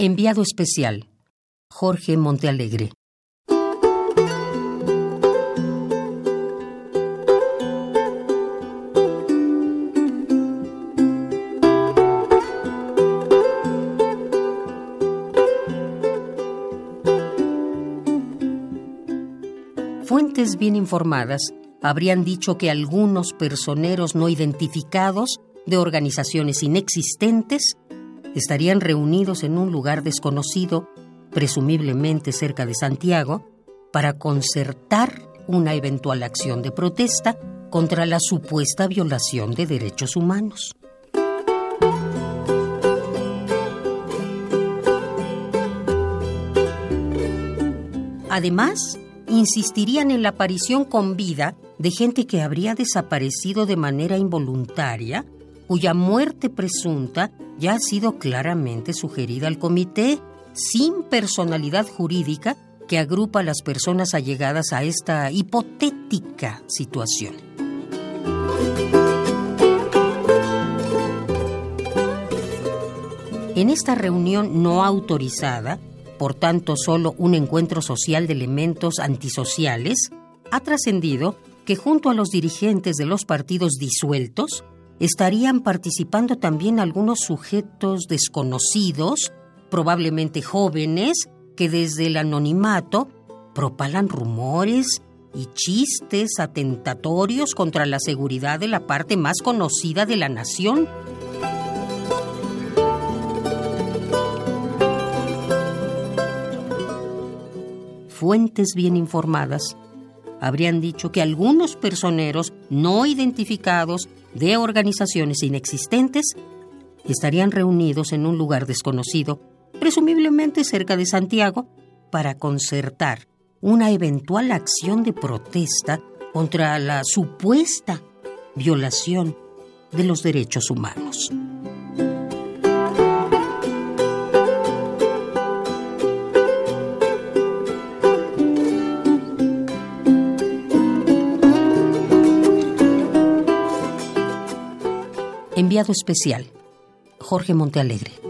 Enviado especial. Jorge Montealegre. Fuentes bien informadas habrían dicho que algunos personeros no identificados de organizaciones inexistentes estarían reunidos en un lugar desconocido, presumiblemente cerca de Santiago, para concertar una eventual acción de protesta contra la supuesta violación de derechos humanos. Además, insistirían en la aparición con vida de gente que habría desaparecido de manera involuntaria, cuya muerte presunta ya ha sido claramente sugerida al comité, sin personalidad jurídica que agrupa a las personas allegadas a esta hipotética situación. En esta reunión no autorizada, por tanto solo un encuentro social de elementos antisociales, ha trascendido que junto a los dirigentes de los partidos disueltos estarían participando también algunos sujetos desconocidos, probablemente jóvenes, que desde el anonimato propalan rumores y chistes atentatorios contra la seguridad de la parte más conocida de la nación. Fuentes bien informadas habrían dicho que algunos personeros no identificados de organizaciones inexistentes estarían reunidos en un lugar desconocido, presumiblemente cerca de Santiago, para concertar una eventual acción de protesta contra la supuesta violación de los derechos humanos. Enviado especial, Jorge Montealegre.